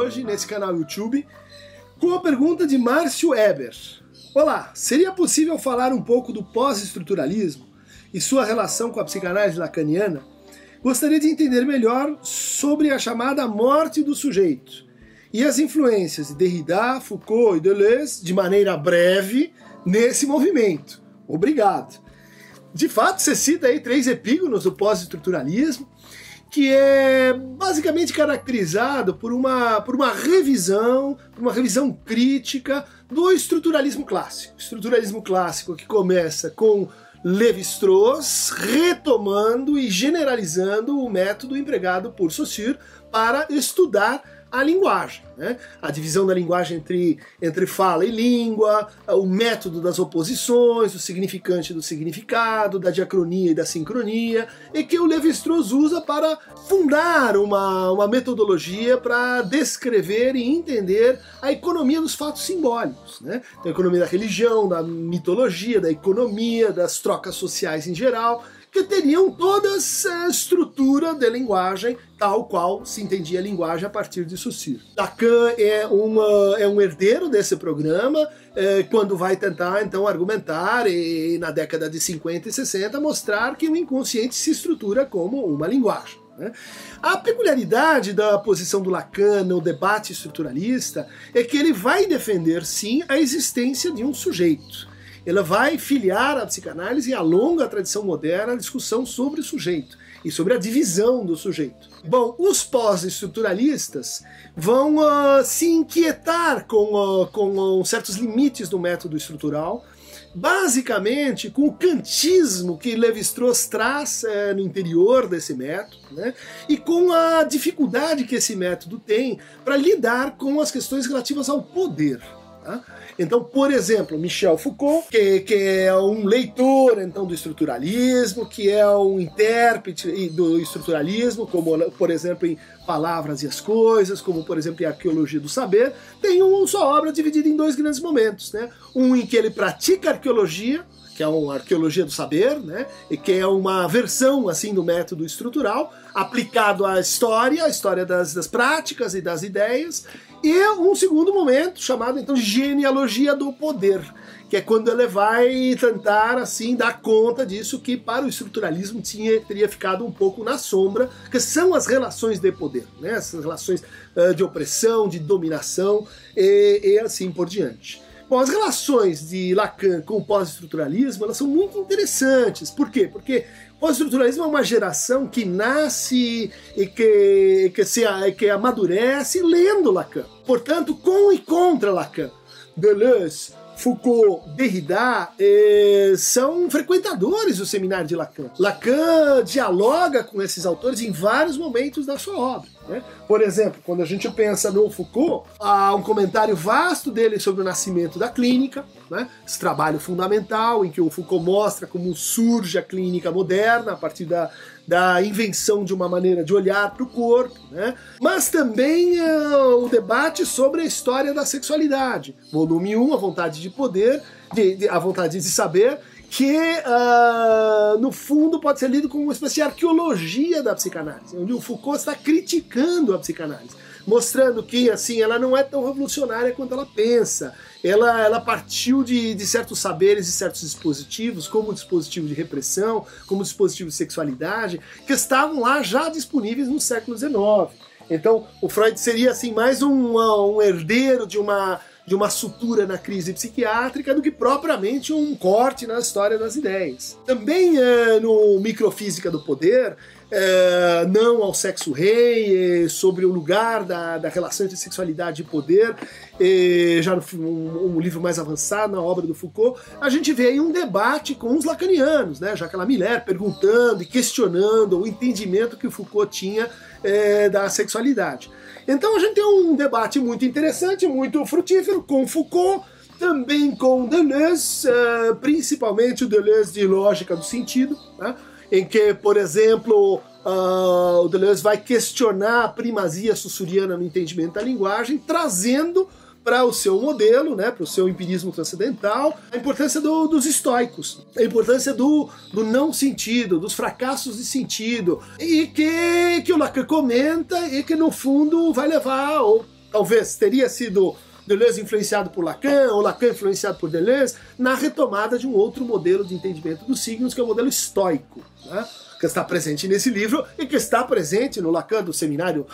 hoje nesse canal YouTube com a pergunta de Márcio Eber. Olá, seria possível falar um pouco do pós-estruturalismo e sua relação com a psicanálise lacaniana? Gostaria de entender melhor sobre a chamada morte do sujeito e as influências de Derrida, Foucault e Deleuze de maneira breve nesse movimento. Obrigado. De fato, você cita aí três epígonos do pós-estruturalismo, que é basicamente caracterizado por uma, por uma revisão, por uma revisão crítica do estruturalismo clássico. Estruturalismo clássico que começa com Levi-Strauss retomando e generalizando o método empregado por Saussure para estudar a linguagem. Né? A divisão da linguagem entre, entre fala e língua, o método das oposições, o significante do significado, da diacronia e da sincronia, e que o Levi-Strauss usa para fundar uma, uma metodologia para descrever e entender a economia dos fatos simbólicos. Né? Então, a economia da religião, da mitologia, da economia, das trocas sociais em geral, que teriam toda essa estrutura de linguagem tal qual se entendia a linguagem a partir de Saussure. Lacan é, uma, é um herdeiro desse programa é, quando vai tentar então argumentar e na década de 50 e 60 mostrar que o inconsciente se estrutura como uma linguagem. Né? A peculiaridade da posição do Lacan no debate estruturalista é que ele vai defender sim a existência de um sujeito ela vai filiar a psicanálise a longa tradição moderna a discussão sobre o sujeito e sobre a divisão do sujeito. Bom, os pós-estruturalistas vão uh, se inquietar com, uh, com uh, certos limites do método estrutural, basicamente com o kantismo que Levi-Strauss traz é, no interior desse método, né, e com a dificuldade que esse método tem para lidar com as questões relativas ao poder. Tá? Então, por exemplo, Michel Foucault, que, que é um leitor então do estruturalismo, que é um intérprete do estruturalismo, como por exemplo em Palavras e as Coisas, como por exemplo em Arqueologia do Saber, tem uma obra dividida em dois grandes momentos, né? Um em que ele pratica arqueologia, que é uma arqueologia do saber, né? E que é uma versão assim do método estrutural aplicado à história, à história das, das práticas e das ideias, e um segundo momento chamado então genealogia do poder, que é quando ele vai tentar assim dar conta disso que para o estruturalismo tinha teria ficado um pouco na sombra, que são as relações de poder, né? Essas relações uh, de opressão, de dominação e, e assim por diante. Bom, as relações de Lacan com o pós-estruturalismo elas são muito interessantes. Por quê? Porque o pós-estruturalismo é uma geração que nasce e que, que, se, que amadurece lendo Lacan. Portanto, com e contra Lacan. Deleuze, Foucault, Derrida eh, são frequentadores do seminário de Lacan. Lacan dialoga com esses autores em vários momentos da sua obra. Né? Por exemplo, quando a gente pensa no Foucault, há um comentário vasto dele sobre o nascimento da clínica, né? esse trabalho fundamental em que o Foucault mostra como surge a clínica moderna a partir da, da invenção de uma maneira de olhar para o corpo, né? mas também uh, o debate sobre a história da sexualidade. Volume 1, A Vontade de Poder, de, de, A Vontade de Saber, que uh, no fundo pode ser lido como uma espécie de arqueologia da psicanálise, onde o Foucault está criticando a psicanálise, mostrando que assim ela não é tão revolucionária quanto ela pensa. Ela, ela partiu de, de certos saberes e certos dispositivos, como o dispositivo de repressão, como o dispositivo de sexualidade, que estavam lá já disponíveis no século XIX. Então, o Freud seria assim mais um, um herdeiro de uma de uma sutura na crise psiquiátrica do que propriamente um corte na história das ideias. Também é, no Microfísica do Poder, é, não ao sexo rei, é, sobre o lugar da, da relação entre sexualidade e poder, é, já no um, um, livro mais avançado, na obra do Foucault, a gente vê aí um debate com os lacanianos, né? Jacques Miller perguntando e questionando o entendimento que o Foucault tinha da sexualidade. Então a gente tem um debate muito interessante, muito frutífero com Foucault, também com Deleuze, principalmente o Deleuze de lógica do sentido, né? Em que, por exemplo, uh, o Deleuze vai questionar a primazia sussuriana no entendimento da linguagem, trazendo para o seu modelo, né, para o seu empirismo transcendental, a importância do, dos estoicos, a importância do, do não sentido, dos fracassos de sentido, e que, que o Lacan comenta e que no fundo vai levar, ou talvez teria sido Deleuze influenciado por Lacan, ou Lacan influenciado por Deleuze, na retomada de um outro modelo de entendimento dos signos, que é o modelo estoico, né? que está presente nesse livro e que está presente no Lacan do seminário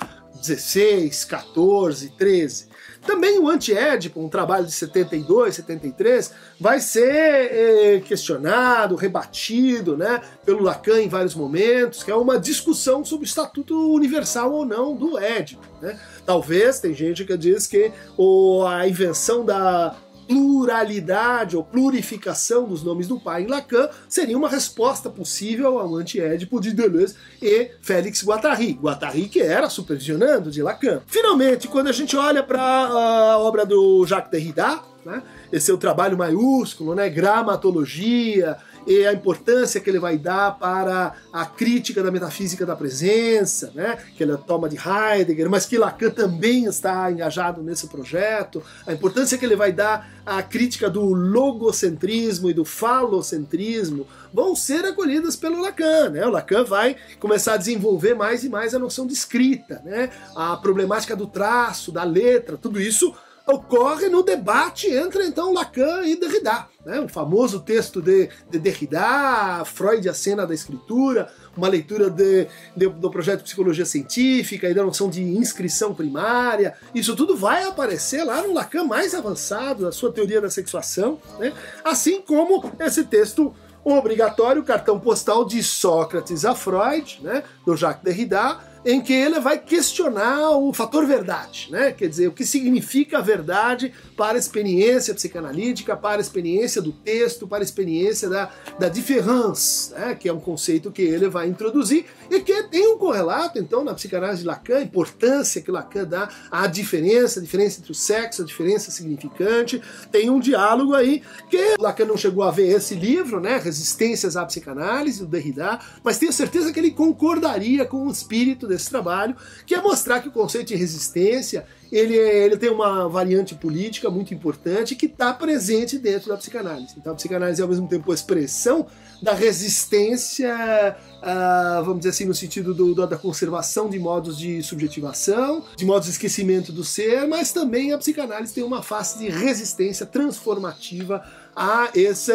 16, 14, 13. Também o Anti-Édipo, um trabalho de 72, 73, vai ser eh, questionado, rebatido né, pelo Lacan em vários momentos, que é uma discussão sobre o estatuto universal ou não do Édipo. Né? Talvez, tem gente que diz que o, a invenção da pluralidade ou plurificação dos nomes do pai em Lacan seria uma resposta possível ao anti-édipo de Deleuze e Félix Guattari. Guattari que era supervisionando de Lacan. Finalmente, quando a gente olha para a obra do Jacques Derrida, né, esse é o trabalho maiúsculo, né, gramatologia, e a importância que ele vai dar para a crítica da metafísica da presença, né, que ele toma de Heidegger, mas que Lacan também está engajado nesse projeto, a importância que ele vai dar à crítica do logocentrismo e do falocentrismo, vão ser acolhidas pelo Lacan. Né? O Lacan vai começar a desenvolver mais e mais a noção de escrita, né? a problemática do traço, da letra, tudo isso ocorre no debate entre então Lacan e Derrida. Né? O famoso texto de, de Derrida, Freud, a cena da escritura, uma leitura de, de, do projeto de psicologia científica e da noção de inscrição primária. Isso tudo vai aparecer lá no Lacan mais avançado, na sua teoria da sexuação, né? assim como esse texto obrigatório, cartão postal de Sócrates a Freud, né? do Jacques Derrida, em que ele vai questionar o fator verdade, né? Quer dizer, o que significa a verdade para a experiência psicanalítica, para a experiência do texto, para a experiência da, da différence, né? que é um conceito que ele vai introduzir e que tem um correlato, então, na psicanálise de Lacan, a importância que Lacan dá à diferença, a diferença entre o sexo, a diferença significante, tem um diálogo aí que Lacan não chegou a ver esse livro, né? Resistências à Psicanálise, do Derrida, mas tenho certeza que ele concordaria com o espírito desse trabalho, que é mostrar que o conceito de resistência ele, ele tem uma variante política muito importante que está presente dentro da psicanálise. Então a psicanálise é ao mesmo tempo a expressão da resistência, uh, vamos dizer assim, no sentido do, do, da conservação de modos de subjetivação, de modos de esquecimento do ser, mas também a psicanálise tem uma face de resistência transformativa a esse,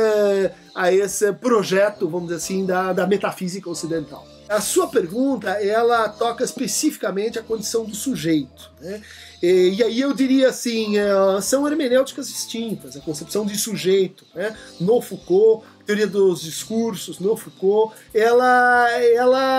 a esse projeto, vamos dizer assim, da, da metafísica ocidental. A sua pergunta, ela toca especificamente a condição do sujeito. Né? E, e, aí eu diria assim, é, são hermenêuticas distintas, a concepção de sujeito, né? no Foucault, teoria dos discursos, no Foucault, ela, ela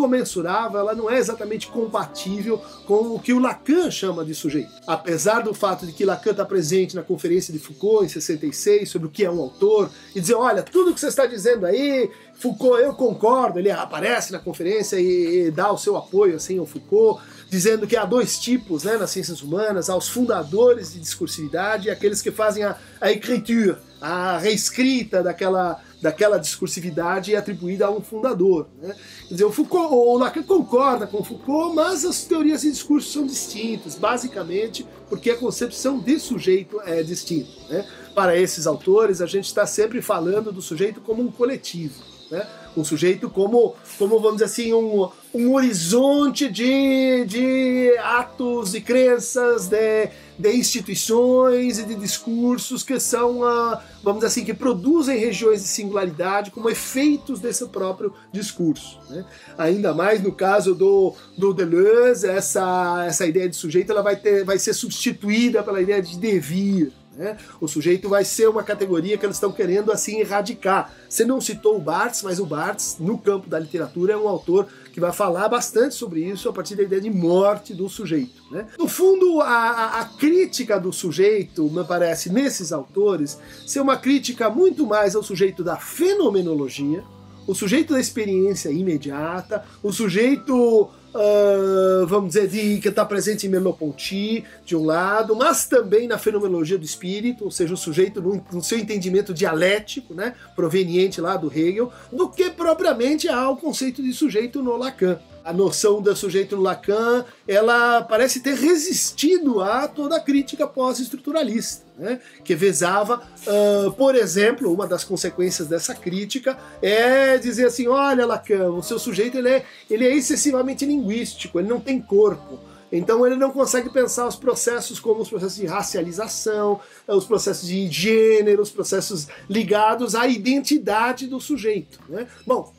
comensurável, ela não é exatamente compatível com o que o Lacan chama de sujeito. Apesar do fato de que Lacan está presente na conferência de Foucault em 66 sobre o que é um autor e dizer, olha, tudo que você está dizendo aí Foucault, eu concordo, ele aparece na conferência e, e dá o seu apoio assim ao Foucault, dizendo que há dois tipos né, nas ciências humanas, há os fundadores de discursividade e aqueles que fazem a, a écriture, a reescrita daquela, daquela discursividade atribuída a um fundador. Né? Quer dizer, o, Foucault, o Lacan concorda com Foucault, mas as teorias e discursos são distintas, basicamente porque a concepção de sujeito é distinta. Né? Para esses autores, a gente está sempre falando do sujeito como um coletivo. Né? Um sujeito como, como vamos dizer assim, um, um horizonte de, de atos e crenças, de, de instituições e de discursos que são, uh, vamos dizer assim, que produzem regiões de singularidade como efeitos desse próprio discurso. Né? Ainda mais no caso do, do Deleuze, essa, essa ideia de sujeito ela vai, ter, vai ser substituída pela ideia de devir. Né? O sujeito vai ser uma categoria que eles estão querendo assim erradicar. Você não citou o Barthes, mas o Barthes, no campo da literatura, é um autor que vai falar bastante sobre isso a partir da ideia de morte do sujeito. Né? No fundo, a, a, crítica do sujeito, me parece, nesses autores, ser uma crítica muito mais ao sujeito da fenomenologia, o sujeito da experiência imediata, o sujeito Uh, vamos dizer, de, que está presente em Merleau-Ponty, de um lado, mas também na fenomenologia do espírito, ou seja, o sujeito no, no, seu entendimento dialético, né, proveniente lá do Hegel, do que propriamente ao conceito de sujeito no Lacan a noção do sujeito Lacan, ela parece ter resistido a toda a crítica pós-estruturalista, né? que visava, uh, por exemplo, uma das consequências dessa crítica é dizer assim, olha Lacan, o seu sujeito ele é, ele é excessivamente linguístico, ele não tem corpo, Então ele não consegue pensar os processos como os processos de racialização, os processos de gênero, os processos ligados à identidade do sujeito. Né? Bom,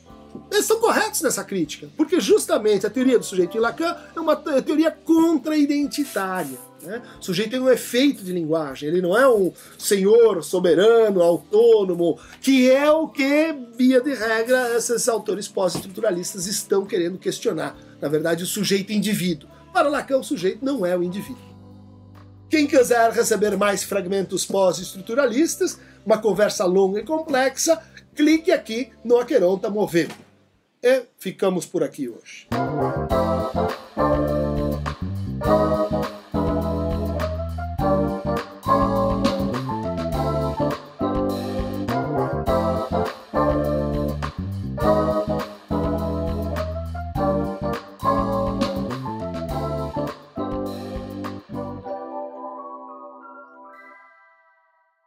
eles estão corretos nessa crítica, porque justamente a teoria do sujeito de Lacan é uma teoria contra-identitária. Né? O sujeito tem um efeito de linguagem, ele não é um senhor soberano, autônomo, que é o que, via de regra, esses autores pós-estruturalistas estão querendo questionar. Na verdade, o sujeito indivíduo. Para Lacan, o sujeito não é o indivíduo. Quem quiser receber mais fragmentos pós-estruturalistas, uma conversa longa e complexa, clique aqui no Aqueronta Movendo. E ficamos por aqui hoje.